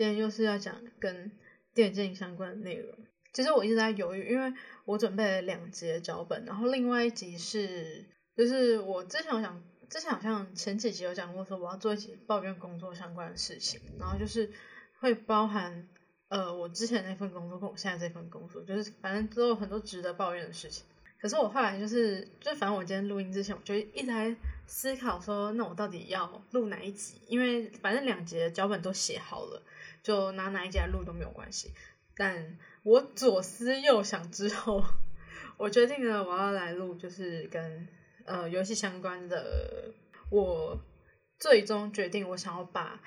今天又是要讲跟电竞相关的内容。其实我一直在犹豫，因为我准备了两集脚本，然后另外一集是，就是我之前我想，之前好像前几集有讲过，说我要做一集抱怨工作相关的事情，然后就是会包含呃我之前那份工作跟我现在这份工作，就是反正都有很多值得抱怨的事情。可是我后来就是，就反正我今天录音之前，我就一直在思考说，那我到底要录哪一集？因为反正两集脚本都写好了。就拿哪一集来录都没有关系，但我左思右想之后，我决定了我要来录，就是跟呃游戏相关的。我最终决定，我想要把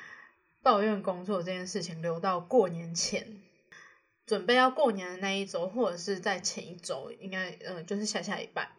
抱怨工作这件事情留到过年前，准备要过年的那一周，或者是在前一周，应该嗯就是下下一半。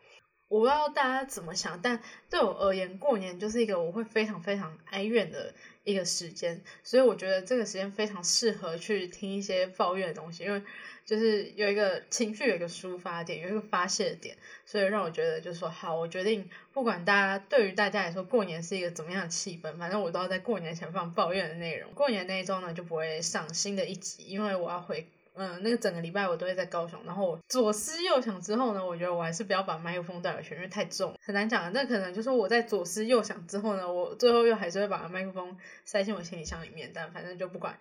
我不知道大家怎么想，但对我而言，过年就是一个我会非常非常哀怨的。一个时间，所以我觉得这个时间非常适合去听一些抱怨的东西，因为就是有一个情绪，有一个抒发点，有一个发泄点，所以让我觉得就是说，好，我决定不管大家对于大家来说过年是一个怎么样的气氛，反正我都要在过年前放抱怨的内容。过年那一周呢，就不会上新的一集，因为我要回。嗯，那个整个礼拜我都会在高雄，然后我左思右想之后呢，我觉得我还是不要把麦克风带回去，因为太重，很难讲。那可能就是我在左思右想之后呢，我最后又还是会把麦克风塞进我行李箱里面，但反正就不管，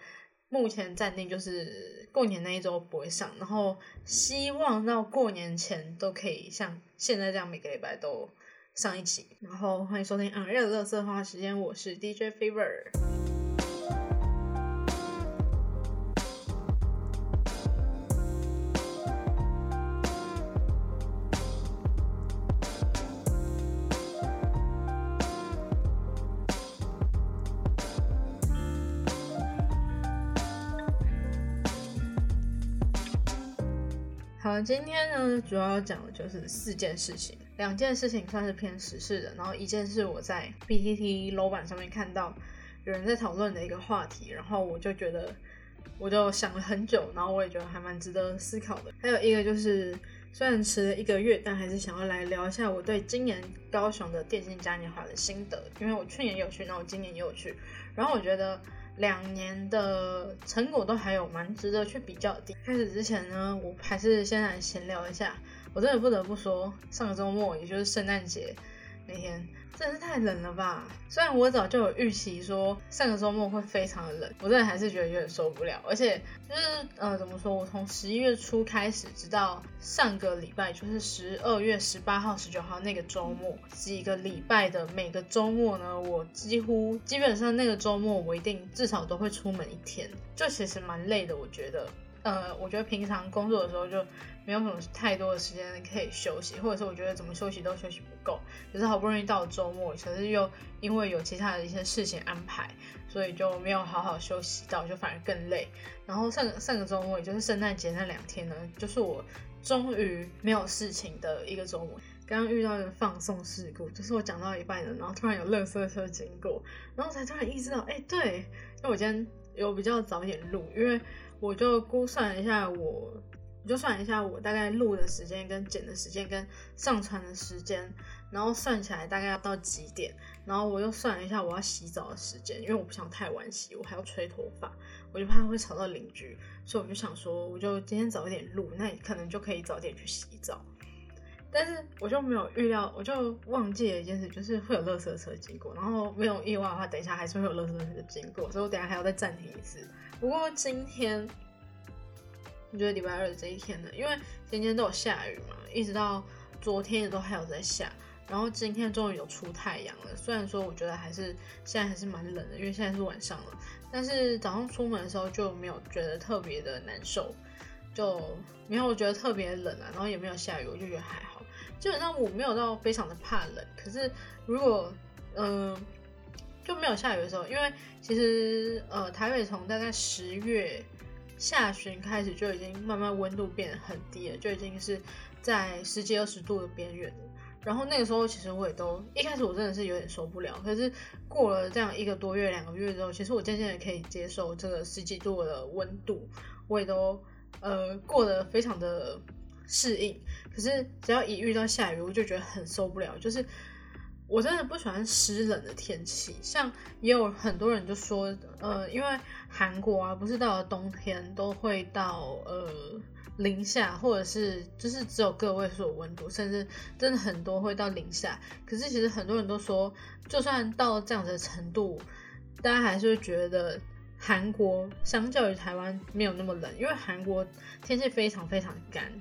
目前暂定就是过年那一周不会上，然后希望到过年前都可以像现在这样每个礼拜都上一集。然后欢迎收听《昂热乐色花时间》，我是 DJ Fever。好，今天呢，主要讲的就是四件事情，两件事情算是偏时事的，然后一件是我在 B T T 楼板上面看到有人在讨论的一个话题，然后我就觉得，我就想了很久，然后我也觉得还蛮值得思考的。还有一个就是，虽然迟了一个月，但还是想要来聊一下我对今年高雄的电竞嘉年华的心得，因为我去年有去，然后今年也有去，然后我觉得。两年的成果都还有蛮值得去比较的。开始之前呢，我还是先来闲聊一下。我真的不得不说，上个周末，也就是圣诞节那天。真的是太冷了吧！虽然我早就有预期说上个周末会非常的冷，我真的还是觉得有点受不了。而且就是呃，怎么说？我从十一月初开始，直到上个礼拜，就是十二月十八号、十九号那个周末，几个礼拜的每个周末呢，我几乎基本上那个周末我一定至少都会出门一天，就其实蛮累的，我觉得。呃，我觉得平常工作的时候就没有什么太多的时间可以休息，或者是我觉得怎么休息都休息不够。可是好不容易到周末，可是又因为有其他的一些事情安排，所以就没有好好休息到，就反而更累。然后上上个周末，也就是圣诞节那两天呢，就是我终于没有事情的一个周末。刚刚遇到一个放送事故，就是我讲到一半了，然后突然有垃圾车经过，然后才突然意识到，哎，对，因为我今天有比较早一点录，因为。我就估算一下，我我就算一下我大概录的时间、跟剪的时间、跟上传的时间，然后算起来大概要到几点，然后我又算了一下我要洗澡的时间，因为我不想太晚洗，我还要吹头发，我就怕会吵到邻居，所以我就想说，我就今天早一点录，那你可能就可以早点去洗澡。但是我就没有预料，我就忘记了一件事，就是会有垃圾车经过，然后没有意外的话，等一下还是会有垃圾车经过，所以我等下还要再暂停一次。不过今天，我觉得礼拜二这一天呢，因为今天都有下雨嘛，一直到昨天也都还有在下，然后今天终于有出太阳了。虽然说我觉得还是现在还是蛮冷的，因为现在是晚上了，但是早上出门的时候就没有觉得特别的难受，就没有觉得特别冷啊，然后也没有下雨，我就觉得还好。基本上我没有到非常的怕冷，可是如果嗯。就没有下雨的时候，因为其实呃台北从大概十月下旬开始就已经慢慢温度变得很低了，就已经是在十几二十度的边缘了。然后那个时候其实我也都一开始我真的是有点受不了，可是过了这样一个多月两个月之后，其实我渐渐的可以接受这个十几度的温度，我也都呃过得非常的适应。可是只要一遇到下雨，我就觉得很受不了，就是。我真的不喜欢湿冷的天气，像也有很多人就说，呃，因为韩国啊，不是到了冬天都会到呃零下，或者是就是只有个位数温度，甚至真的很多会到零下。可是其实很多人都说，就算到这样子的程度，大家还是会觉得韩国相较于台湾没有那么冷，因为韩国天气非常非常干，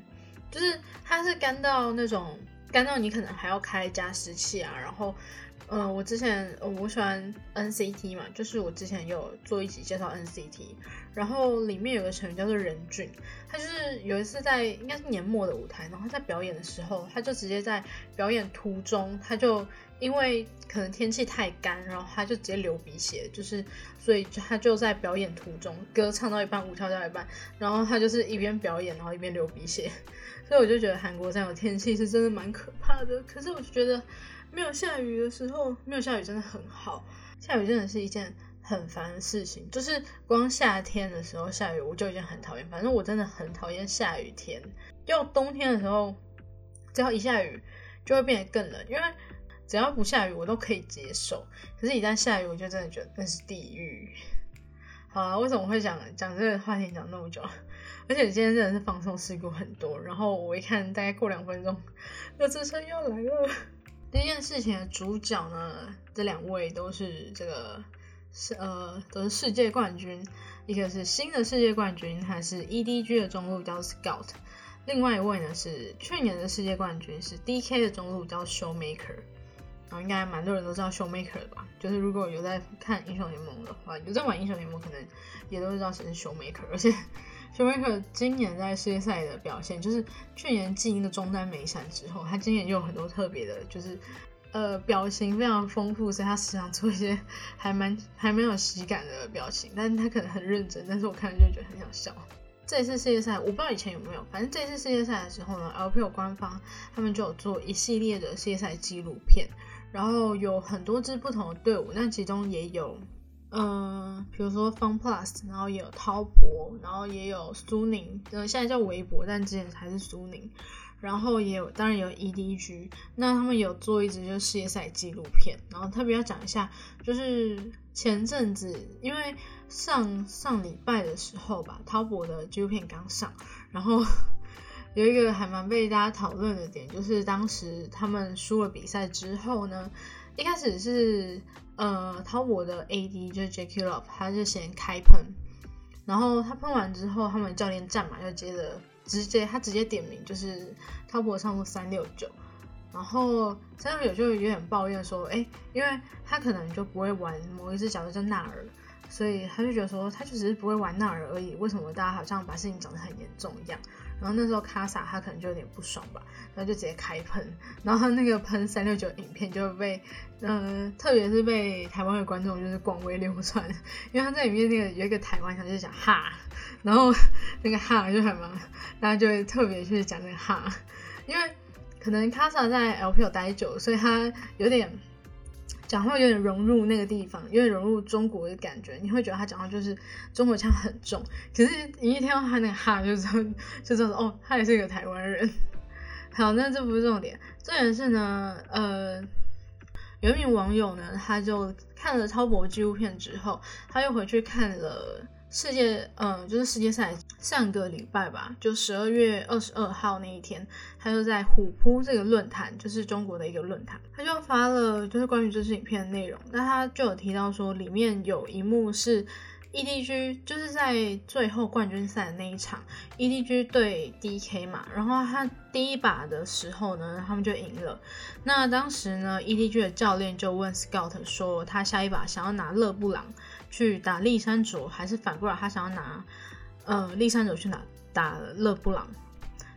就是它是干到那种干到你可能还要开加湿器啊，然后。嗯，我之前我喜欢 NCT 嘛，就是我之前有做一集介绍 NCT，然后里面有个成员叫做任俊，他就是有一次在应该是年末的舞台，然后在表演的时候，他就直接在表演途中，他就因为可能天气太干，然后他就直接流鼻血，就是所以他就在表演途中，歌唱到一半，舞跳到一半，然后他就是一边表演，然后一边流鼻血，所以我就觉得韩国这样的天气是真的蛮可怕的，可是我就觉得。没有下雨的时候，没有下雨真的很好。下雨真的是一件很烦的事情，就是光夏天的时候下雨我就已经很讨厌。反正我真的很讨厌下雨天。要冬天的时候，只要一下雨就会变得更冷，因为只要不下雨我都可以接受。可是，一旦下雨，我就真的觉得那是地狱。好了，为什么会讲讲这个话题讲那么久？而且今天真的是放松事故很多。然后我一看，大概过两分钟，那车车要来了。这件事情的主角呢，这两位都是这个是呃都是世界冠军，一个是新的世界冠军，他是 EDG 的中路叫 Scout，另外一位呢是去年的世界冠军是 DK 的中路叫 Showmaker，然后应该蛮多人都知道 Showmaker 吧？就是如果有在看英雄联盟的话，有在玩英雄联盟，可能也都知道谁是 Showmaker，而且。休梅克今年在世界赛的表现，就是去年进一个中单没闪之后，他今年又有很多特别的，就是呃表情非常丰富，所以他时常做一些还蛮 还蛮有喜感的表情，但是他可能很认真，但是我看了就觉得很想笑。这一次世界赛，我不知道以前有没有，反正这次世界赛的时候呢，LPL 官方他们就有做一系列的世界赛纪录片，然后有很多支不同的队伍，那其中也有。嗯，比如说 Fun Plus，然后也有滔博，然后也有苏宁，呃，现在叫微博，但之前还是苏宁。然后也有，当然有 EDG，那他们有做一支就是世界赛纪录片，然后特别要讲一下，就是前阵子，因为上上礼拜的时候吧，滔博的纪录片刚上，然后 有一个还蛮被大家讨论的点，就是当时他们输了比赛之后呢。一开始是呃，淘宝的 AD 就是 JK Love，他就先开喷，然后他喷完之后，他们教练站嘛，就接着直接他直接点名，就是淘宝上路三六九，然后三六九就有点抱怨说，哎，因为他可能就不会玩某一只角色叫纳尔，所以他就觉得说，他就只是不会玩纳尔而已，为什么大家好像把事情讲得很严重一样？然后那时候卡萨他可能就有点不爽吧，然后就直接开喷，然后他那个喷三六九影片就被，嗯，特别是被台湾的观众就是广为流传，因为他在里面那个有一个台湾腔就是讲哈，然后那个哈就还蛮，大家就会特别去讲那个哈，因为可能卡萨在 LP 有待久，所以他有点。讲话有点融入那个地方，有点融入中国的感觉，你会觉得他讲话就是中国腔很重。可是你一听到他那个哈，就知道 就知道哦，他也是一个台湾人。好，那这不是重点，重点是呢，呃，有一名网友呢，他就看了超薄纪录片之后，他又回去看了。世界，嗯，就是世界赛上个礼拜吧，就十二月二十二号那一天，他就在虎扑这个论坛，就是中国的一个论坛，他就发了就是关于这支影片的内容。那他就有提到说，里面有一幕是 EDG，就是在最后冠军赛的那一场，EDG 对 DK 嘛，然后他第一把的时候呢，他们就赢了。那当时呢，EDG 的教练就问 Scout 说，他下一把想要拿勒布朗。去打利山卓，还是反过来，他想要拿呃利山卓去拿打勒布朗。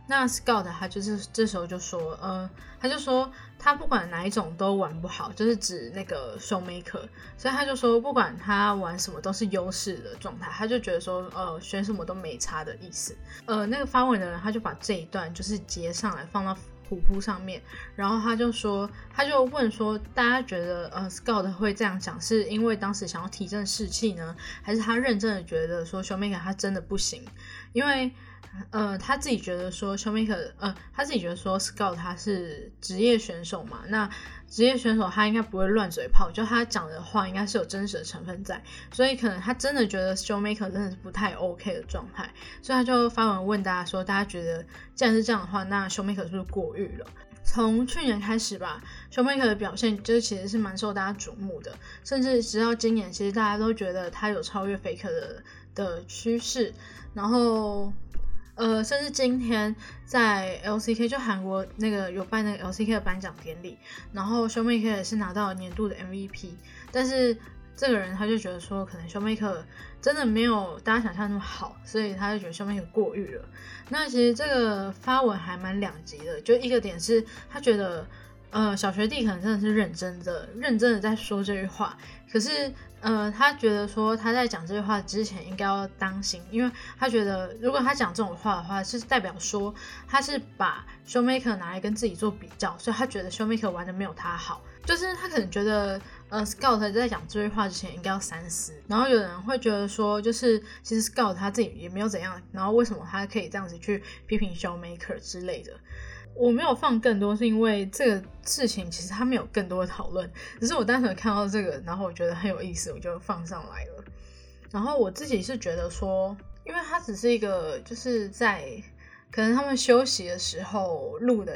那 Scout 他就是这时候就说，呃，他就说他不管哪一种都玩不好，就是指那个 Showmaker，所以他就说不管他玩什么都是优势的状态，他就觉得说，呃，选什么都没差的意思。呃，那个发文的人他就把这一段就是截上来放到。虎扑上面，然后他就说，他就问说，大家觉得呃，Scout 会这样讲，是因为当时想要提振士气呢，还是他认真的觉得说，，Showmaker 他真的不行？因为呃，他自己觉得说 Showmaker，呃，他自己觉得说 Scout 他是职业选手嘛，那职业选手他应该不会乱嘴炮，就他讲的话应该是有真实的成分在，所以可能他真的觉得 Showmaker 真的是不太 OK 的状态，所以他就发文问大家说，大家觉得既然是这样的话，那 Showmaker 是不是过誉了？从去年开始吧，Showmaker 的表现就是其实是蛮受大家瞩目的，甚至直到今年，其实大家都觉得他有超越 Faker 的的趋势，然后。呃，甚至今天在 LCK 就韩国那个有办那个 LCK 的颁奖典礼，然后 Showmaker 也是拿到年度的 MVP，但是这个人他就觉得说，可能 Showmaker 真的没有大家想象那么好，所以他就觉得 Showmaker 过誉了。那其实这个发文还蛮两极的，就一个点是他觉得，呃，小学弟可能真的是认真的、认真的在说这句话，可是。呃，他觉得说他在讲这句话之前应该要当心，因为他觉得如果他讲这种话的话，是代表说他是把 Showmaker 拿来跟自己做比较，所以他觉得 Showmaker 玩的没有他好，就是他可能觉得呃 Scout 在讲这句话之前应该要三思。然后有人会觉得说，就是其实 Scout 他自己也没有怎样，然后为什么他可以这样子去批评 Showmaker 之类的。我没有放更多，是因为这个事情其实他们有更多的讨论，只是我单纯看到这个，然后我觉得很有意思，我就放上来了。然后我自己是觉得说，因为它只是一个，就是在可能他们休息的时候录的。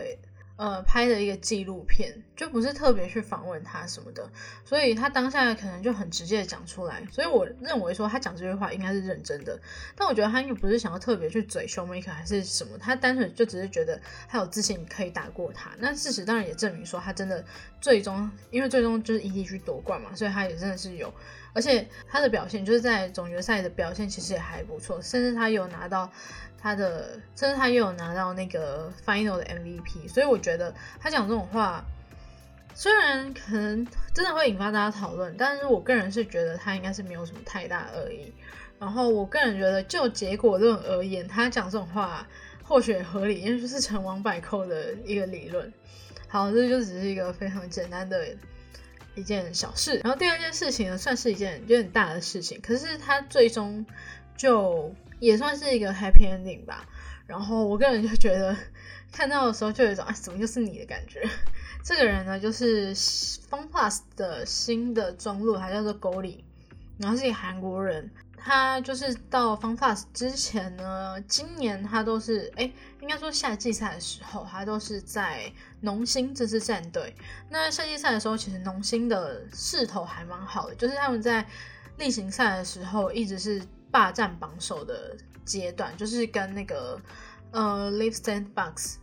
呃，拍的一个纪录片，就不是特别去访问他什么的，所以他当下可能就很直接的讲出来，所以我认为说他讲这句话应该是认真的，但我觉得他应该不是想要特别去嘴 Showmaker 还是什么，他单纯就只是觉得他有自信可以打过他，那事实当然也证明说他真的最终，因为最终就是 EDG 夺冠嘛，所以他也真的是有，而且他的表现就是在总决赛的表现其实也还不错，甚至他有拿到。他的，甚至他又有拿到那个 final 的 MVP，所以我觉得他讲这种话，虽然可能真的会引发大家讨论，但是我个人是觉得他应该是没有什么太大恶意。然后我个人觉得，就结果论而言，他讲这种话或许合理，因为就是成王败寇的一个理论。好，这就只是一个非常简单的一件小事。然后第二件事情呢，算是一件有点大的事情，可是他最终就。也算是一个 happy ending 吧，然后我个人就觉得 看到的时候就有一种啊，怎么又是你的感觉。这个人呢，就是 FunPlus 的新的中路，他叫做 Golly，然后是一个韩国人。他就是到 FunPlus 之前呢，今年他都是哎，应该说夏季赛的时候，他都是在农心这支战队。那夏季赛的时候，其实农心的势头还蛮好的，就是他们在例行赛的时候一直是。霸占榜首的阶段，就是跟那个呃 Live Sandbox，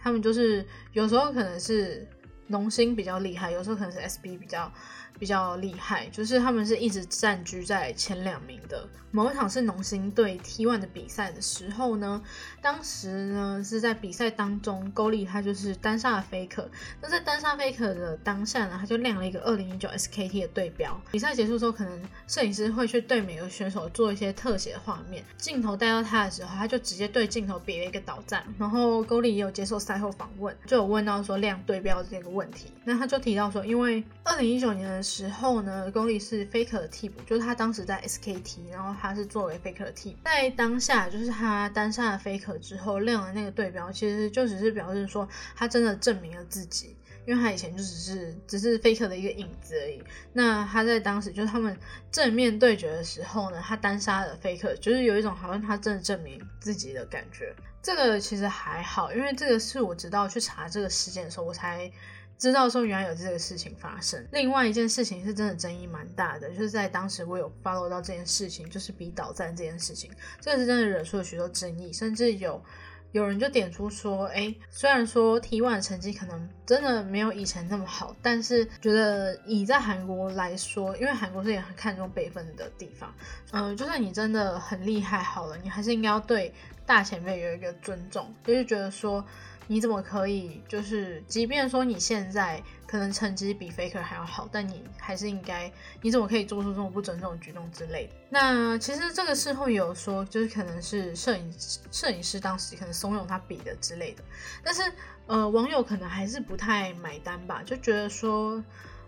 他们就是有时候可能是农心比较厉害，有时候可能是 SB 比较。比较厉害，就是他们是一直占据在前两名的。某一场是农心对 T1 的比赛的时候呢，当时呢是在比赛当中，勾利他就是单杀了 Faker。那在单杀 Faker 的当下呢，他就亮了一个二零一九 SKT 的对标。比赛结束之后，可能摄影师会去对每个选手做一些特写画面，镜头带到他的时候，他就直接对镜头比了一个导赞。然后勾利也有接受赛后访问，就有问到说亮对标这个问题，那他就提到说，因为二零一九年的。时候呢，功力是 Faker 的替补，就是他当时在 SKT，然后他是作为 Faker 的替补。在当下，就是他单杀了 Faker 之后亮了那个对标，其实就只是表示说他真的证明了自己，因为他以前就只是只是 Faker 的一个影子而已。那他在当时就是他们正面对决的时候呢，他单杀了 Faker，就是有一种好像他真的证明自己的感觉。这个其实还好，因为这个是我直到去查这个事件的时候，我才。知道说原来有这个事情发生。另外一件事情是真的争议蛮大的，就是在当时我有 follow 到这件事情，就是比导战这件事情，这个是真的惹出了许多争议，甚至有有人就点出说，哎，虽然说 T1 的成绩可能真的没有以前那么好，但是觉得以在韩国来说，因为韩国是也很看重辈分的地方，嗯，就算你真的很厉害好了，你还是应该要对大前辈有一个尊重，就是觉得说。你怎么可以就是，即便说你现在可能成绩比 Faker 还要好，但你还是应该，你怎么可以做出这种不尊重的举动之类的？那其实这个事后有说，就是可能是摄影摄影师当时可能怂恿他比的之类的，但是呃，网友可能还是不太买单吧，就觉得说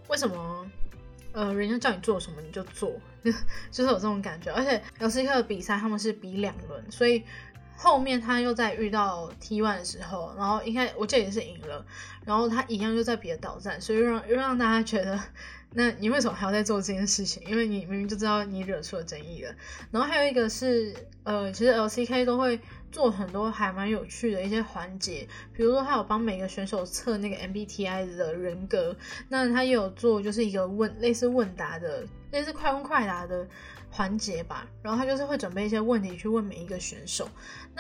为什么呃人家叫你做什么你就做，就是有这种感觉，而且 LCK 的比赛他们是比两轮，所以。后面他又在遇到 T one 的时候，然后应该我记得也是赢了，然后他一样又在别的岛站，所以让又让大家觉得。那你为什么还要再做这件事情？因为你明明就知道你惹出了争议了。然后还有一个是，呃，其实 LCK 都会做很多还蛮有趣的一些环节，比如说他有帮每个选手测那个 MBTI 的人格，那他也有做就是一个问类似问答的，类似快问快答的。环节吧，然后他就是会准备一些问题去问每一个选手。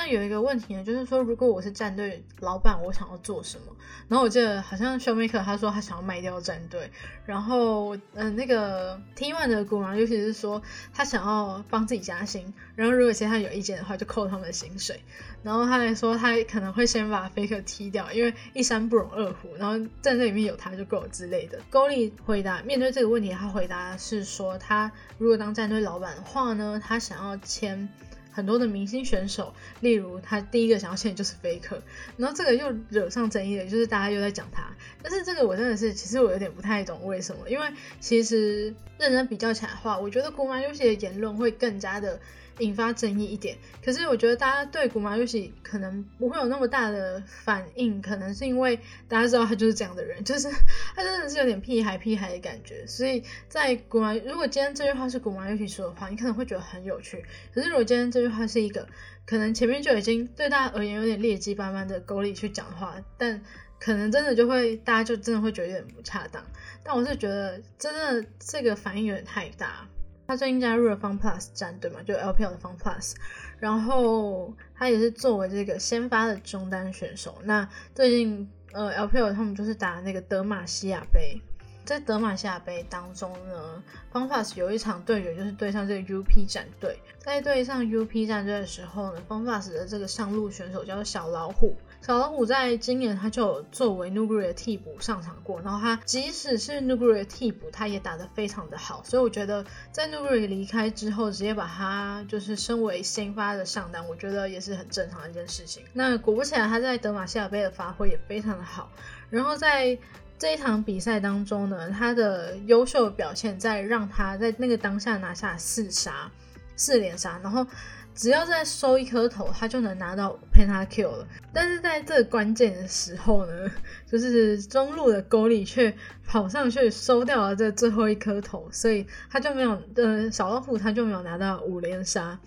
那有一个问题呢，就是说如果我是战队老板，我想要做什么？然后我记得好像 Showmaker 他说他想要卖掉战队，然后嗯那个 T One 的古狼尤其是说他想要帮自己加薪，然后如果其他有意见的话就扣他们的薪水。然后他还说他可能会先把 Faker 踢掉，因为一山不容二虎，然后战队里面有他就够了之类的。勾力回答面对这个问题，他回答是说他如果当战队老板的话呢，他想要签很多的明星选手，例如他第一个想要签的就是 Faker，然后这个又惹上争议了，就是大家又在讲他。但是这个我真的是，其实我有点不太懂为什么，因为其实认真比较起来的话，我觉得古马游戏的言论会更加的。引发争议一点，可是我觉得大家对古马游戏可能不会有那么大的反应，可能是因为大家知道他就是这样的人，就是他真的是有点屁孩屁孩的感觉。所以在古马，如果今天这句话是古马游戏说的话，你可能会觉得很有趣。可是如果今天这句话是一个可能前面就已经对大家而言有点劣迹斑斑的狗里去讲的话，但可能真的就会大家就真的会觉得有点不恰当。但我是觉得真的这个反应有点太大。他最近加入了 Fun Plus 战队嘛，就 LPL 的 Fun Plus，然后他也是作为这个先发的中单选手。那最近呃 LPL 他们就是打那个德玛西亚杯，在德玛西亚杯当中呢，Fun Plus 有一场对决就是对上这个 UP 战队，在对上 UP 战队的时候呢，Fun Plus 的这个上路选手叫做小老虎。小老虎在今年他就作为 Nuguri 的替补上场过，然后他即使是 Nuguri 的替补，他也打得非常的好，所以我觉得在 Nuguri 离开之后，直接把他就是升为先发的上单，我觉得也是很正常的一件事情。那果不其然，他在德玛西亚杯的发挥也非常的好，然后在这一场比赛当中呢，他的优秀表现在让他在那个当下拿下四杀四连杀，然后。只要再收一颗头，他就能拿到 Penta Q 了。但是在这关键的时候呢，就是中路的沟里却跑上去收掉了这最后一颗头，所以他就没有，呃，小老虎他就没有拿到五连杀。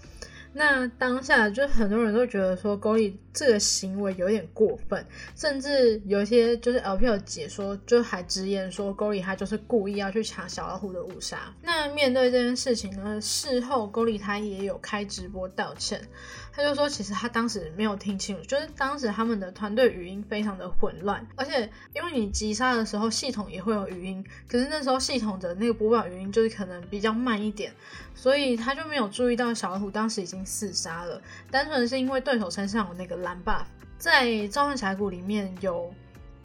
那当下就很多人都觉得说，狗里这个行为有点过分，甚至有些就是 LPL 解说就还直言说，狗里他就是故意要去抢小老虎的误杀。那面对这件事情呢，事后狗里他也有开直播道歉。他就说，其实他当时没有听清楚，就是当时他们的团队语音非常的混乱，而且因为你急杀的时候系统也会有语音，可是那时候系统的那个播报语音就是可能比较慢一点，所以他就没有注意到小老虎当时已经四杀了，单纯是因为对手身上有那个蓝 buff，在召唤峡谷里面有。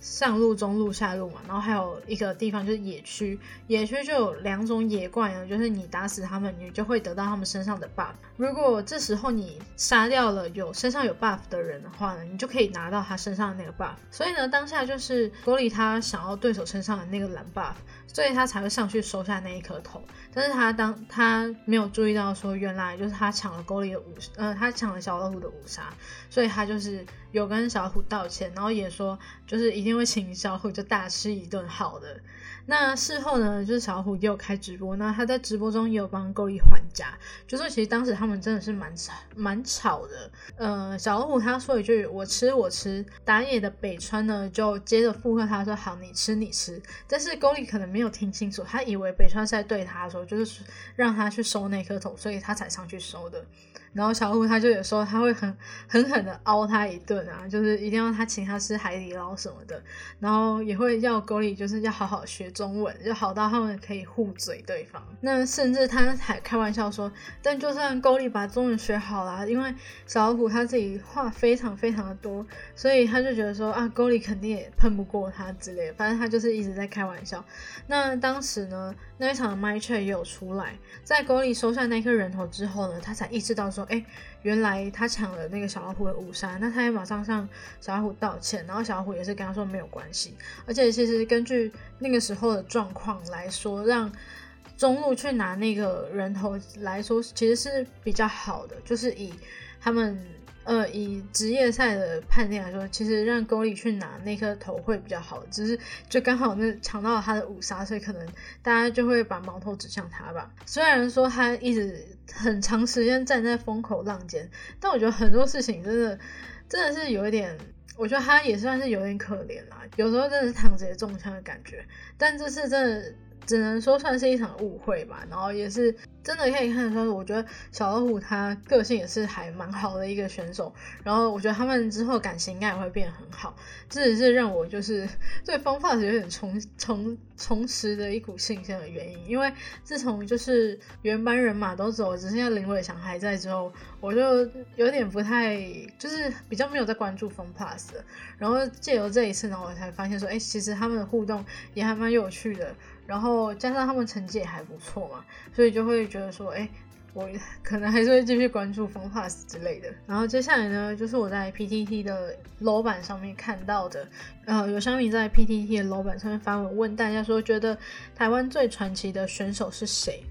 上路、中路、下路嘛，然后还有一个地方就是野区，野区就有两种野怪呢，就是你打死他们，你就会得到他们身上的 buff。如果这时候你杀掉了有身上有 buff 的人的话呢，你就可以拿到他身上的那个 buff。所以呢，当下就是国里他想要对手身上的那个蓝 buff，所以他才会上去收下那一颗头。但是他当他没有注意到说，原来就是他抢了沟里的五，呃，他抢了小老虎的五杀，所以他就是有跟小虎道歉，然后也说就是一定会请小虎就大吃一顿好的。那事后呢，就是小虎也有开直播，那他在直播中也有帮勾力还价，就说其实当时他们真的是蛮吵蛮吵的。呃，小虎他说一句我吃我吃，打野的北川呢就接着附和他说好你吃你吃，但是勾力可能没有听清楚，他以为北川是在对他说就是让他去收那颗头，所以他才上去收的。然后小虎他就有说他会很狠狠的凹他一顿啊，就是一定要他请他吃海底捞什么的，然后也会要沟里就是要好好学。中文就好到他们可以互嘴对方，那甚至他还开玩笑说，但就算沟里把中文学好了，因为小老虎他自己话非常非常的多，所以他就觉得说啊，沟里肯定也碰不过他之类的，反正他就是一直在开玩笑。那当时呢，那一场的麦 c 也有出来，在沟里收下那颗人头之后呢，他才意识到说，哎。原来他抢了那个小老虎的五杀，那他也马上向小老虎道歉，然后小老虎也是跟他说没有关系。而且其实根据那个时候的状况来说，让中路去拿那个人头来说，其实是比较好的，就是以他们。呃，以职业赛的判定来说，其实让沟里去拿那颗头会比较好，只是就刚好那抢到了他的五杀，所以可能大家就会把矛头指向他吧。虽然说他一直很长时间站在风口浪尖，但我觉得很多事情真的真的是有一点，我觉得他也算是有点可怜啦。有时候真的是躺着也中枪的感觉，但这次真的。只能说算是一场误会吧，然后也是真的可以看得出，我觉得小老虎他个性也是还蛮好的一个选手，然后我觉得他们之后感情应该也会变很好，这只是让我就是 对方法有点重重重拾的一股信心的原因，因为自从就是原班人马都走，只剩下林伟翔还在之后，我就有点不太就是比较没有在关注风 plus，然后借由这一次呢，我才发现说，哎，其实他们的互动也还蛮有趣的。然后加上他们成绩也还不错嘛，所以就会觉得说，哎，我 可能还是会继续关注风 pass 之类的。然后接下来呢，就是我在 PTT 的楼板上面看到的，呃，有小米在 PTT 的楼板上面发文问大家说，觉得台湾最传奇的选手是谁？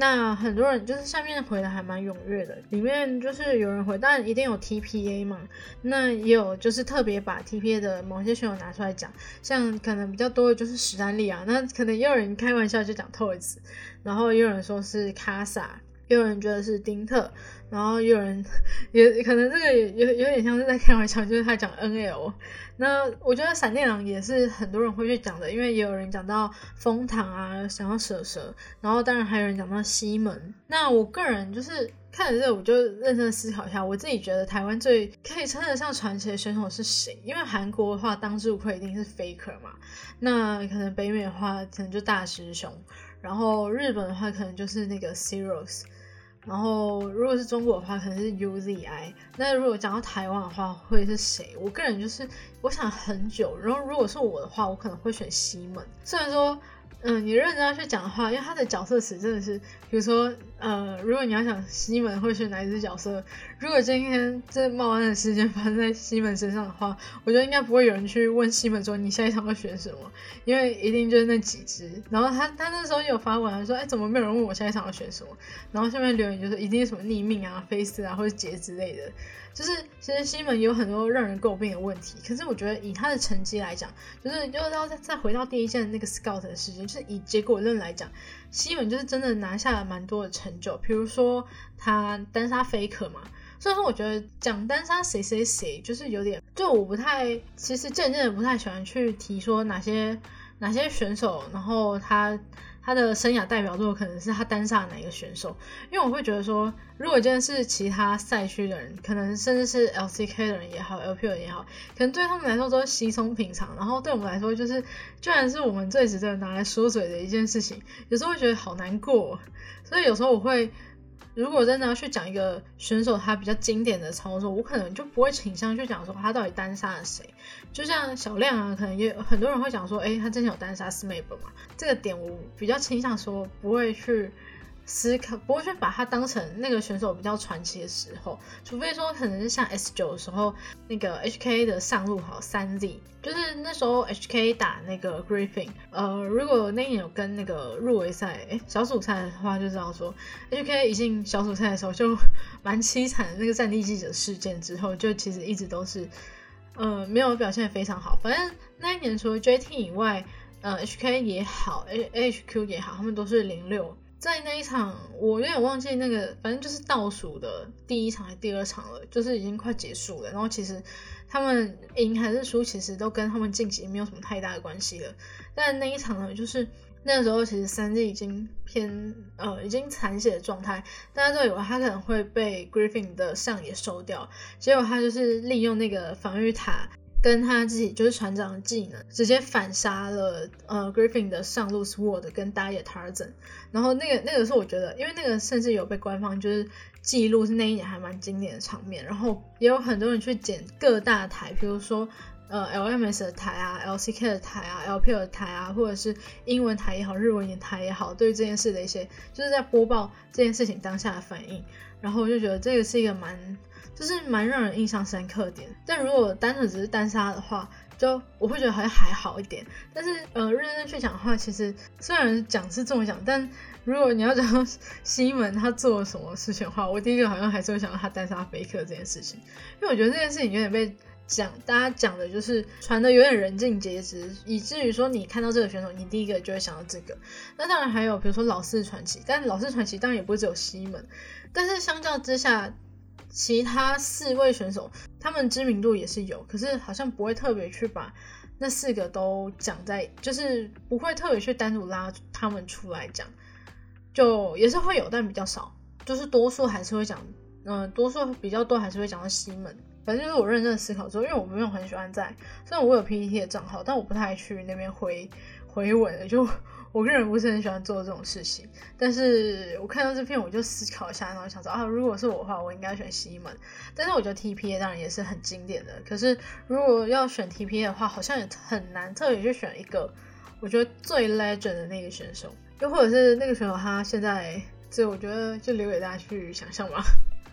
那很多人就是下面回的还蛮踊跃的，里面就是有人回，但一定有 TPA 嘛，那也有就是特别把 TPA 的某些选手拿出来讲，像可能比较多的就是史丹利啊，那可能也有人开玩笑就讲 Toys，然后也有人说是卡萨，也有人觉得是丁特。然后有人也可能这个也有有点像是在开玩笑，就是他讲 N L。那我觉得闪电狼也是很多人会去讲的，因为也有人讲到风堂啊，想要蛇蛇，然后当然还有人讲到西门。那我个人就是看了这，我就认真思考一下，我自己觉得台湾最可以称得上传奇的选手是谁？因为韩国的话，当之无愧一定是 Faker 嘛。那可能北美的话，可能就大师兄。然后日本的话，可能就是那个 Zeros。然后，如果是中国的话，可能是 UZI。那如果讲到台湾的话，会是谁？我个人就是，我想很久。然后，如果是我的话，我可能会选西门。虽然说。嗯，你认真要去讲的话，因为他的角色词真的是，比如说，呃，如果你要想西门会选哪一只角色，如果今天这冒案的事件发生在西门身上的话，我觉得应该不会有人去问西门说你下一场要选什么，因为一定就是那几只。然后他他那时候有发文说，哎，怎么没有人问我下一场要选什么？然后下面留言就是一定是什么逆命啊、飞丝啊或者劫之类的。就是其实西门有很多让人诟病的问题，可是我觉得以他的成绩来讲，就是又要再再回到第一件那个 scout 的事情，就是以结果论来讲，西门就是真的拿下了蛮多的成就，比如说他单杀 faker 嘛，所以说我觉得讲单杀谁谁谁就是有点，就我不太，其实渐渐的不太喜欢去提说哪些哪些选手，然后他。他的生涯代表作可能是他单杀哪一个选手，因为我会觉得说，如果今天是其他赛区的人，可能甚至是 LCK 的人也好，LP 的人也好，可能对他们来说都是稀松平常，然后对我们来说就是，居然是我们最值得拿来说嘴的一件事情，有时候会觉得好难过，所以有时候我会。如果真的要去讲一个选手他比较经典的操作，我可能就不会倾向去讲说他到底单杀了谁。就像小亮啊，可能也很多人会讲说，哎，他之前有单杀 Smap 嘛，这个点我比较倾向说不会去。思考不会去把它当成那个选手比较传奇的时候，除非说可能是像 S 九的时候，那个 HK 的上路好三 Z，就是那时候 HK 打那个 Griffin，呃，如果那年有跟那个入围赛，小组赛的话就知道说，HK 一进小组赛的时候就 蛮凄惨的，那个战地记者事件之后，就其实一直都是，呃，没有表现的非常好。反正那一年除了 JT 以外，呃，HK 也好，HQ 也好，他们都是零六。在那一场，我有点忘记那个，反正就是倒数的第一场还是第二场了，就是已经快结束了。然后其实他们赢还是输，其实都跟他们晋级没有什么太大的关系了。但那一场呢，就是那个时候其实三 G 已经偏呃已经残血的状态，大家都以为他可能会被 Griffin 的上野收掉，结果他就是利用那个防御塔。跟他自己就是船长的技能，直接反杀了呃 Griffin 的上路 Sword 跟打野 Tarzan，然后那个那个是我觉得，因为那个甚至有被官方就是记录是那一年还蛮经典的场面，然后也有很多人去捡各大台，比如说呃 LMS 的台啊、LCK 的台啊、LPL 的台啊，或者是英文台也好、日文也台也好，对于这件事的一些就是在播报这件事情当下的反应，然后我就觉得这个是一个蛮。就是蛮让人印象深刻点，但如果单纯只是单杀的话，就我会觉得好像还好一点。但是呃，认真去讲的话，其实虽然讲是这么讲，但如果你要讲 西门他做了什么事情的话，我第一个好像还是会想到他单杀菲克这件事情，因为我觉得这件事情有点被。讲大家讲的就是传的有点人尽皆知，以至于说你看到这个选手，你第一个就会想到这个。那当然还有比如说老四传奇，但老四传奇当然也不会只有西门，但是相较之下，其他四位选手他们知名度也是有，可是好像不会特别去把那四个都讲在，就是不会特别去单独拉他们出来讲，就也是会有，但比较少，就是多数还是会讲，嗯，多数比较多还是会讲到西门。反正就是我认真思考之后，因为我没有很喜欢在，虽然我有 PPT 的账号，但我不太去那边回回文，就我个人不是很喜欢做这种事情。但是我看到这篇，我就思考一下，然后想说啊，如果是我的话，我应该选西门。但是我觉得 TPA 当然也是很经典的，可是如果要选 TPA 的话，好像也很难特别去选一个我觉得最 legend 的那个选手，又或者是那个选手他现在，这我觉得就留给大家去想象吧。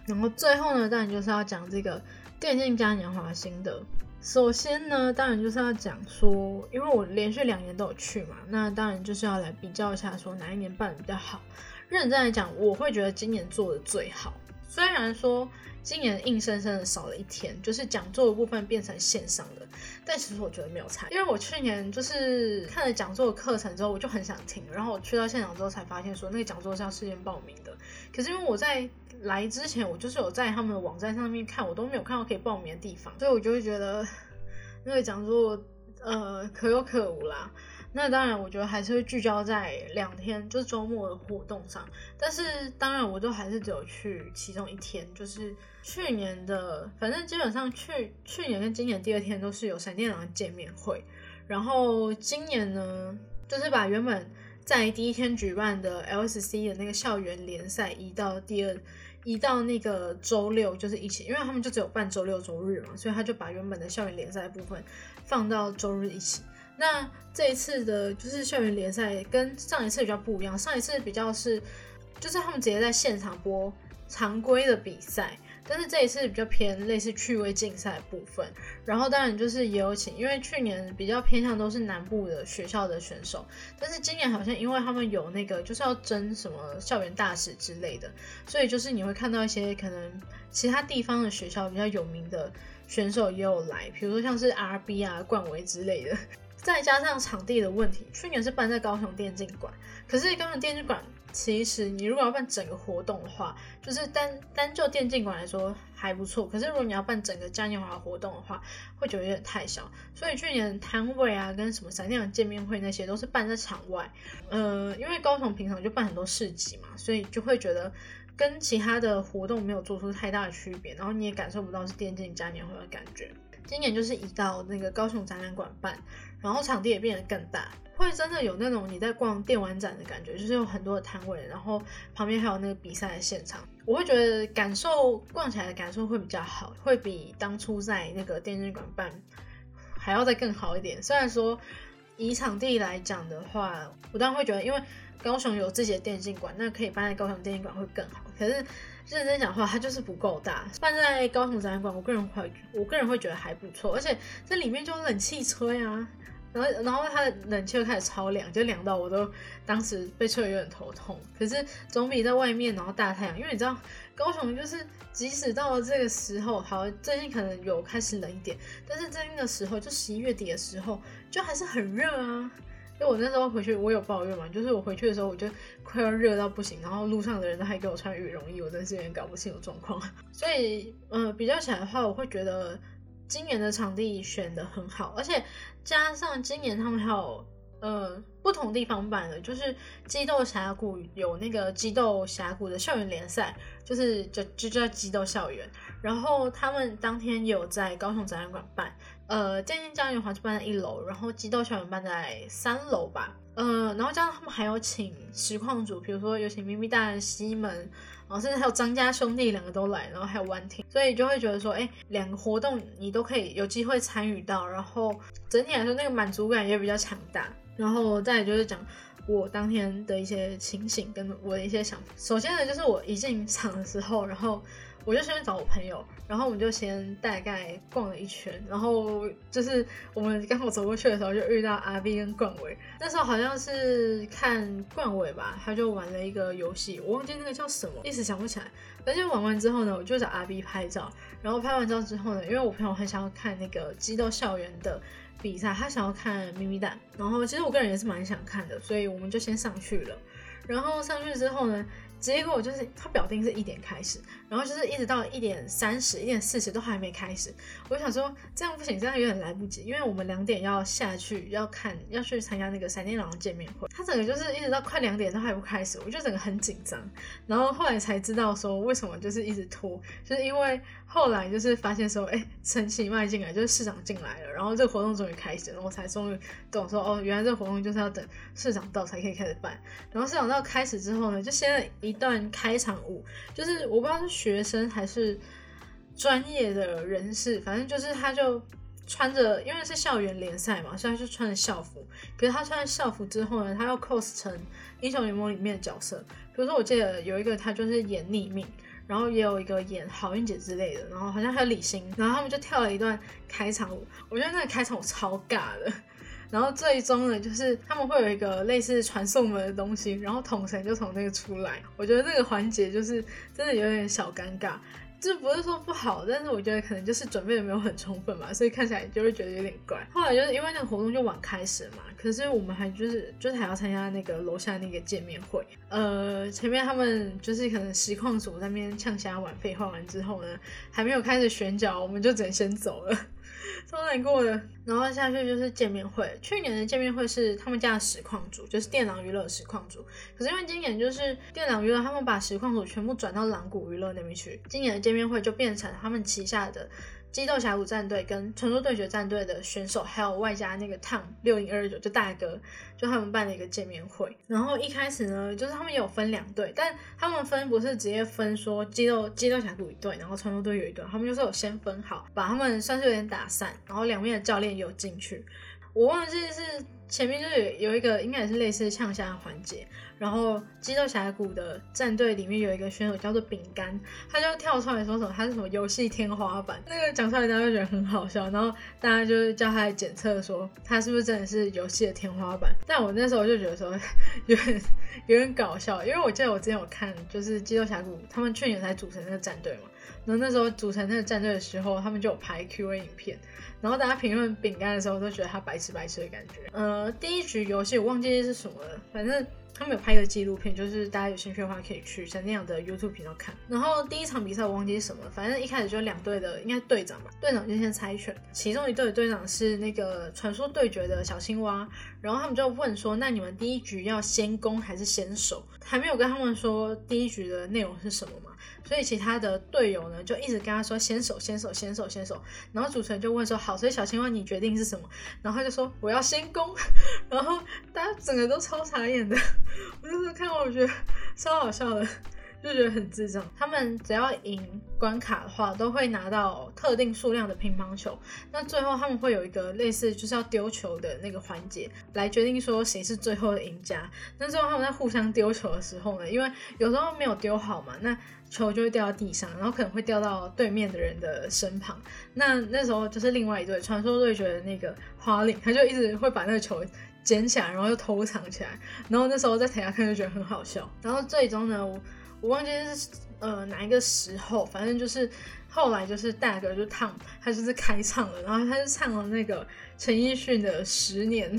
然后最后呢，当然就是要讲这个。电竞嘉年华心得，首先呢，当然就是要讲说，因为我连续两年都有去嘛，那当然就是要来比较一下，说哪一年办的比较好。认真来讲，我会觉得今年做的最好。虽然说今年硬生生的少了一天，就是讲座的部分变成线上的，但其实我觉得没有差，因为我去年就是看了讲座的课程之后，我就很想听，然后我去到现场之后才发现说那个讲座是要事先报名的，可是因为我在。来之前，我就是有在他们的网站上面看，我都没有看到可以报名的地方，所以我就会觉得 那个讲座呃可有可无啦。那当然，我觉得还是会聚焦在两天，就是周末的活动上。但是当然，我都还是只有去其中一天，就是去年的，反正基本上去去年跟今年第二天都是有闪电狼见面会，然后今年呢，就是把原本在第一天举办的 LSC 的那个校园联赛移到第二。一到那个周六就是一起，因为他们就只有办周六周日嘛，所以他就把原本的校园联赛部分放到周日一起。那这一次的就是校园联赛跟上一次比较不一样，上一次比较是就是他们直接在现场播常规的比赛。但是这一次比较偏类似趣味竞赛部分，然后当然就是也有请，因为去年比较偏向都是南部的学校的选手，但是今年好像因为他们有那个就是要争什么校园大使之类的，所以就是你会看到一些可能其他地方的学校比较有名的选手也有来，比如说像是 RB 啊、冠维之类的，再加上场地的问题，去年是办在高雄电竞馆，可是高雄电竞馆。其实你如果要办整个活动的话，就是单单就电竞馆来说还不错。可是如果你要办整个嘉年华活动的话，会觉得有点太小。所以去年摊位啊，跟什么闪电见面会那些都是办在场外。呃，因为高雄平常就办很多市集嘛，所以就会觉得跟其他的活动没有做出太大的区别，然后你也感受不到是电竞嘉年华的感觉。今年就是移到那个高雄展览馆办，然后场地也变得更大。会真的有那种你在逛电玩展的感觉，就是有很多的摊位，然后旁边还有那个比赛的现场。我会觉得感受逛起来的感受会比较好，会比当初在那个电竞馆办还要再更好一点。虽然说以场地来讲的话，我当然会觉得，因为高雄有自己的电竞馆，那可以办在高雄电竞馆会更好。可是认真讲话，它就是不够大。办在高雄展览馆，我个人会，我个人会觉得还不错，而且这里面就有冷气吹啊。然后，然后它的冷气又开始超凉，就凉到我都当时被吹的有点头痛。可是总比在外面然后大太阳，因为你知道高雄就是即使到了这个时候，好最近可能有开始冷一点，但是最近的时候就十一月底的时候就还是很热啊。就我那时候回去，我有抱怨嘛，就是我回去的时候我就快要热到不行，然后路上的人都还给我穿羽绒衣，我真是有点搞不清楚状况。所以，嗯，比较起来的话，我会觉得。今年的场地选的很好，而且加上今年他们还有呃不同地方办的，就是激斗峡谷有那个激斗峡谷的校园联赛，就是就就叫激斗校园。然后他们当天有在高雄展览馆办，呃，电竞嘉年华就办在一楼，然后激斗校园办在三楼吧，呃，然后加上他们还有请实况组，比如说有请咪咪大人、西门。然后甚至还有张家兄弟两个都来，然后还有婉婷，所以就会觉得说，哎，两个活动你都可以有机会参与到，然后整体来说那个满足感也比较强大。然后再就是讲我当天的一些情形跟我的一些想法。首先呢，就是我一进场的时候，然后我就先去找我朋友，然后我们就先大概逛了一圈，然后就是我们刚好走过去的时候，就遇到阿 B 跟冠伟。那时候好像是看冠伟吧，他就玩了一个游戏，我忘记那个叫什么，一时想不起来。而且玩完之后呢，我就找阿 B 拍照，然后拍完照之后呢，因为我朋友很想要看那个激斗校园的比赛，他想要看咪咪蛋，然后其实我个人也是蛮想看的，所以我们就先上去了。然后上去之后呢？结果就是他表定是一点开始，然后就是一直到一点三十、一点四十都还没开始。我想说这样不行，这样有点来不及，因为我们两点要下去要看要去参加那个闪电狼的见面会。他整个就是一直到快两点都还不开始，我就整个很紧张。然后后来才知道说为什么就是一直拖，就是因为后来就是发现说，哎，陈启迈进来，就是市长进来了，然后这个活动终于开始，然后我才终于懂说，哦，原来这个活动就是要等市长到才可以开始办。然后市长到开始之后呢，就先。一段开场舞，就是我不知道是学生还是专业的人士，反正就是他就穿着，因为是校园联赛嘛，所以他就穿着校服。可是他穿着校服之后呢，他要 cos 成英雄联盟里面的角色。比如说，我记得有一个他就是演逆命，然后也有一个演好运姐之类的，然后好像还有李欣，然后他们就跳了一段开场舞。我觉得那个开场舞超尬的。然后最终呢，就是他们会有一个类似传送门的东西，然后统神就从那个出来。我觉得那个环节就是真的有点小尴尬，这不是说不好，但是我觉得可能就是准备的没有很充分嘛，所以看起来就会觉得有点怪。后来就是因为那个活动就晚开始嘛，可是我们还就是就是还要参加那个楼下那个见面会。呃，前面他们就是可能实况组那边呛瞎玩废话完之后呢，还没有开始选角，我们就只能先走了。超难过的，然后下去就是见面会。去年的见面会是他们家的实况组，就是电狼娱乐实况组。可是因为今年就是电狼娱乐，他们把实况组全部转到狼谷娱乐那边去，今年的见面会就变成他们旗下的。激斗峡谷战队跟传说对决战队的选手，还有外加那个 Tom 六零二九就大哥，就他们办了一个见面会。然后一开始呢，就是他们有分两队，但他们分不是直接分说激斗激斗峡谷一队，然后传说队有一队，他们就是有先分好，把他们算是有点打散，然后两边的教练有进去。我忘记是前面就是有有一个应该也是类似呛虾的环节。然后肌肉峡谷的战队里面有一个选手叫做饼干，他就跳出来说什么他是什么游戏天花板，那个讲出来大家就觉得很好笑，然后大家就叫他来检测说他是不是真的是游戏的天花板。但我那时候就觉得说 有点有点搞笑，因为我记得我之前有看就是肌肉峡谷他们去年才组成那个战队嘛，然后那时候组成那个战队的时候，他们就有拍 Q A 影片，然后大家评论饼干的时候都觉得他白痴白痴的感觉。呃，第一局游戏我忘记是什么了，反正。他们有拍一个纪录片，就是大家有兴趣的话可以去像那样的 YouTube 频道看。然后第一场比赛我忘记是什么，反正一开始就两队的，应该队长吧，队长就先猜拳。其中一队的队长是那个传说对决的小青蛙，然后他们就问说，那你们第一局要先攻还是先守？还没有跟他们说第一局的内容是什么嘛？所以其他的队友呢，就一直跟他说先守，先守，先守，先守。然后主持人就问说，好，所以小青蛙你决定是什么？然后他就说我要先攻。然后大家整个都超傻眼的，我就是看我觉得超好笑的。就觉得很智障。他们只要赢关卡的话，都会拿到特定数量的乒乓球。那最后他们会有一个类似就是要丢球的那个环节，来决定说谁是最后的赢家。那最后他们在互相丢球的时候呢，因为有时候没有丢好嘛，那球就会掉到地上，然后可能会掉到对面的人的身旁。那那时候就是另外一队传说对决的那个花领，他就一直会把那个球捡起来，然后又偷藏起来。然后那时候在台下看就觉得很好笑。然后最终呢？我忘记是呃哪一个时候，反正就是后来就是大哥就唱，他就是开唱了，然后他就唱了那个陈奕迅的《十年》，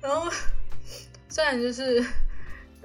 然后 虽然就是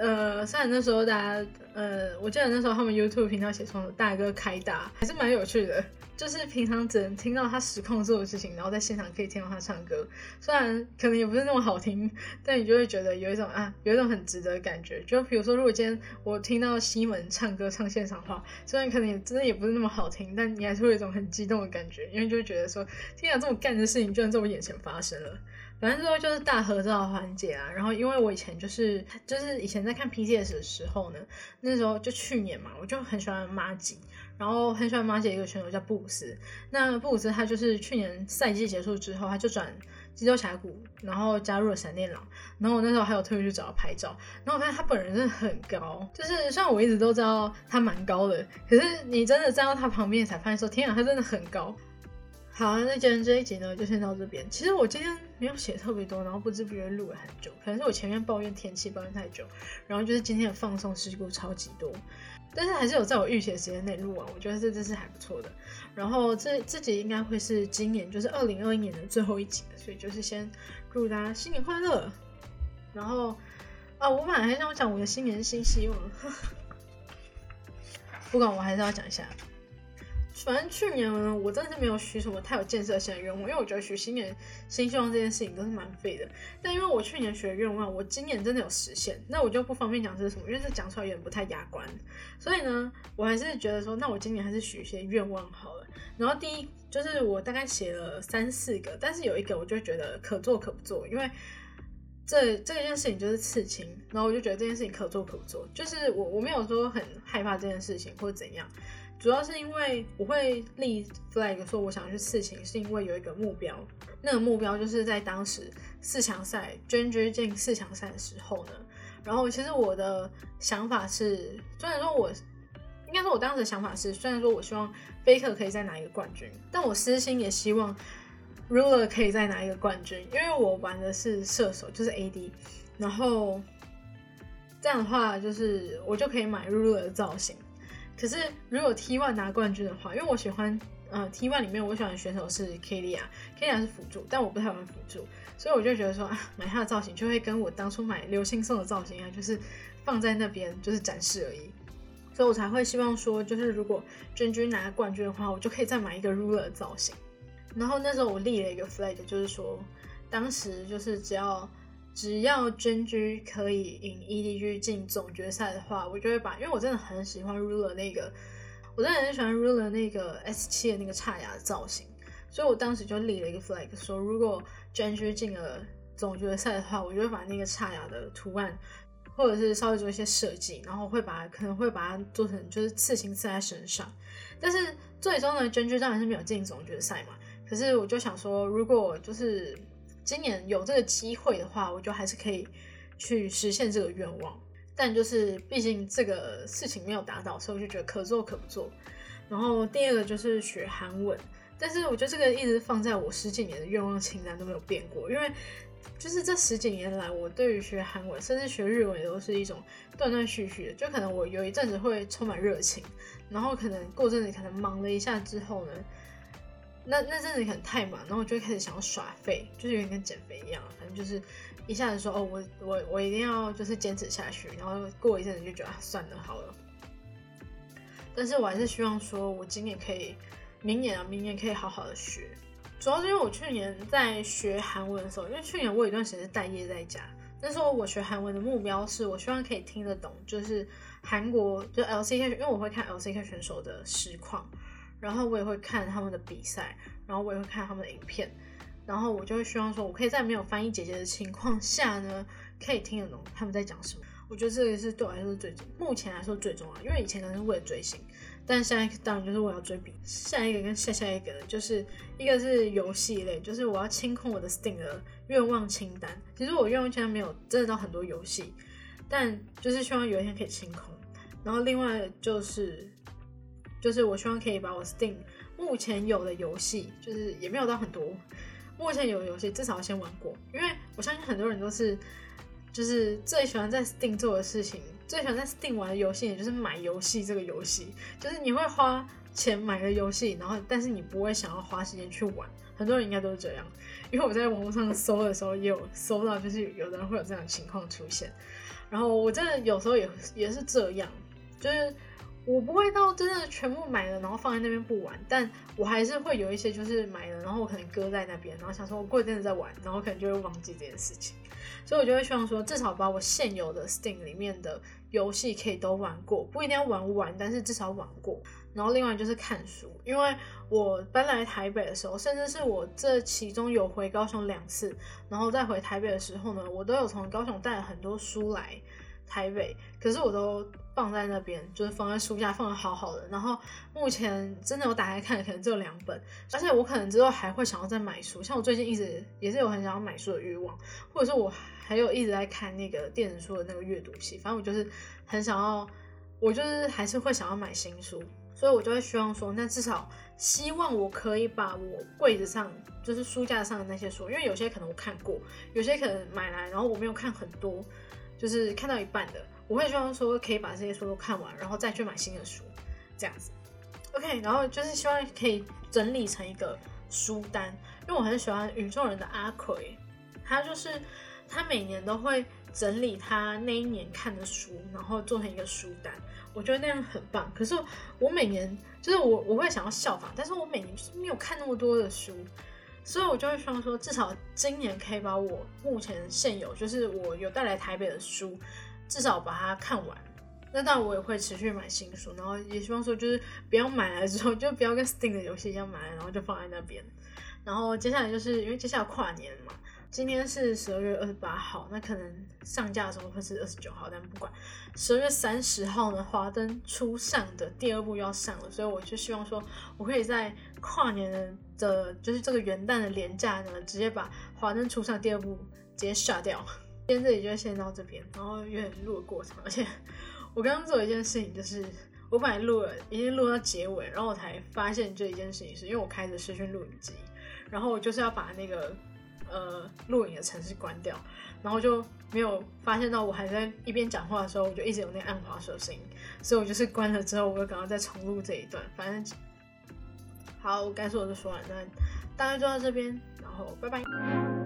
呃虽然那时候大家呃我记得那时候他们 YouTube 频道写成大哥开大，还是蛮有趣的。就是平常只能听到他实况做的事情，然后在现场可以听到他唱歌，虽然可能也不是那么好听，但你就会觉得有一种啊，有一种很值得的感觉。就比如说，如果今天我听到西门唱歌唱现场话，虽然可能也真的也不是那么好听，但你还是会有一种很激动的感觉，因为就会觉得说，天啊，这么干的事情居然在我眼前发生了。反正最后就是大合照环节啊，然后因为我以前就是就是以前在看 PTS 的时候呢，那时候就去年嘛，我就很喜欢马吉。然后很喜欢马姐一个选手叫布鲁斯，那布鲁斯他就是去年赛季结束之后，他就转激斗峡谷，然后加入了闪电狼，然后我那时候还有特别去找他拍照，然后我发现他本人真的很高，就是虽然我一直都知道他蛮高的，可是你真的站到他旁边才发现说，天啊，他真的很高。好，那今天这一集呢就先到这边。其实我今天没有写特别多，然后不知不觉录了很久，可能是我前面抱怨天气抱怨太久，然后就是今天的放送事故超级多。但是还是有在我预写时间内录完，我觉得这这是还不错的。然后这这集应该会是今年就是二零二一年的最后一集，所以就是先祝大家新年快乐。然后啊，我本来还想讲我的新年新希望，不管我还是要讲一下。反正去年呢，我真的是没有许什么太有建设性的愿望，因为我觉得许新年新希望这件事情都是蛮废的。但因为我去年许的愿望，我今年真的有实现，那我就不方便讲是什么，因为这讲出来有点不太雅观。所以呢，我还是觉得说，那我今年还是许一些愿望好了。然后第一就是我大概写了三四个，但是有一个我就觉得可做可不做，因为这这件事情就是刺青，然后我就觉得这件事情可做可不做，就是我我没有说很害怕这件事情或者怎样。主要是因为我会立 flag 说我想去刺青，是因为有一个目标，那个目标就是在当时四强赛捐捐进四强赛的时候呢。然后其实我的想法是，虽然说我应该说我当时的想法是，虽然说我希望 Faker 可以再拿一个冠军，但我私心也希望 Ruler 可以再拿一个冠军，因为我玩的是射手，就是 AD，然后这样的话就是我就可以买 Ruler 的造型。可是如果 T One 拿冠军的话，因为我喜欢，呃，T One 里面我喜欢的选手是 k l i a k l i a 是辅助，但我不太玩辅助，所以我就觉得说啊，买他的造型就会跟我当初买流星送的造型一样，就是放在那边就是展示而已，所以我才会希望说，就是如果真君拿冠军的话，我就可以再买一个 Ruler 的造型。然后那时候我立了一个 flag，就是说，当时就是只要。只要真居可以引 EDG 进总决赛的话，我就会把，因为我真的很喜欢 Ruler 那个，我真的很喜欢 Ruler 那个 S 七的那个差牙的造型，所以我当时就立了一个 flag，说如果真居进了总决赛的话，我就会把那个差牙的图案，或者是稍微做一些设计，然后会把可能会把它做成就是刺青刺在身上。但是最终呢，真居当然是没有进总决赛嘛。可是我就想说，如果就是。今年有这个机会的话，我就还是可以去实现这个愿望。但就是毕竟这个事情没有达到，所以我就觉得可做可不做。然后第二个就是学韩文，但是我觉得这个一直放在我十几年的愿望清单都没有变过，因为就是这十几年来，我对于学韩文甚至学日文也都是一种断断续续的。就可能我有一阵子会充满热情，然后可能过阵子可能忙了一下之后呢。那那阵子可能太忙，然后我就开始想要耍废，就是有点跟减肥一样，反正就是一下子说哦，我我我一定要就是坚持下去，然后过一阵子就觉得算了好了。但是我还是希望说，我今年可以，明年啊，明年可以好好的学。主要是因为我去年在学韩文的时候，因为去年我有一段时间是待业在家，那时候我学韩文的目标是我希望可以听得懂，就是韩国就 LCK，因为我会看 LCK 选手的实况。然后我也会看他们的比赛，然后我也会看他们的影片，然后我就会希望说，我可以在没有翻译姐姐的情况下呢，可以听得懂他们在讲什么。我觉得这个是对我来说最目前来说最重要，因为以前可能是为了追星，但现在当然就是我要追比。下一个跟下下一个就是一个是游戏类，就是我要清空我的 Steam 的愿望清单。其实我愿望清单没有真的到很多游戏，但就是希望有一天可以清空。然后另外就是。就是我希望可以把我 Steam 目前有的游戏，就是也没有到很多，目前有的游戏至少先玩过，因为我相信很多人都是，就是最喜欢在 Steam 做的事情，最喜欢在 Steam 玩的游戏，也就是买游戏这个游戏，就是你会花钱买个游戏，然后但是你不会想要花时间去玩，很多人应该都是这样，因为我在网络上搜的时候也有搜到，就是有的人会有这样的情况出现，然后我真的有时候也也是这样，就是。我不会到真的全部买了，然后放在那边不玩，但我还是会有一些就是买了，然后我可能搁在那边，然后想说我过一阵子再玩，然后可能就会忘记这件事情，所以我就会希望说至少把我现有的 Steam 里面的游戏可以都玩过，不一定要玩完，但是至少玩过。然后另外就是看书，因为我搬来台北的时候，甚至是我这其中有回高雄两次，然后再回台北的时候呢，我都有从高雄带了很多书来。台北，可是我都放在那边，就是放在书架放的好好的。然后目前真的有打开看，可能只有两本，而且我可能之后还会想要再买书。像我最近一直也是有很想要买书的欲望，或者是我还有一直在看那个电子书的那个阅读器。反正我就是很想要，我就是还是会想要买新书，所以我就会希望说，那至少希望我可以把我柜子上就是书架上的那些书，因为有些可能我看过，有些可能买来然后我没有看很多。就是看到一半的，我会希望说可以把这些书都看完，然后再去买新的书，这样子。OK，然后就是希望可以整理成一个书单，因为我很喜欢宇宙人的阿奎，他就是他每年都会整理他那一年看的书，然后做成一个书单，我觉得那样很棒。可是我每年就是我我会想要效仿，但是我每年就是没有看那么多的书。所以，我就会希望说，至少今年可以把我目前现有，就是我有带来台北的书，至少把它看完。那当然，我也会持续买新书，然后也希望说，就是不要买来之后，就不要跟 Steam 的游戏一样买来，然后就放在那边。然后接下来就是因为接下来跨年嘛。今天是十二月二十八号，那可能上架的时候会是二十九号，但不管。十二月三十号呢，《华灯初上》的第二部要上了，所以我就希望说，我可以在跨年的，就是这个元旦的连假呢，直接把《华灯初上》第二部直接下掉。今天这里就先到这边，然后有点录的过程，而且我刚刚做一件事情，就是我本来录了，已经录到结尾，然后我才发现这一件事情，是因为我开着视讯录影机，然后我就是要把那个。呃，录影的程式关掉，然后就没有发现到我还在一边讲话的时候，我就一直有那暗滑手声音，所以我就是关了之后，我就赶快再重录这一段。反正好，我该说的就说了，那大概就到这边，然后拜拜。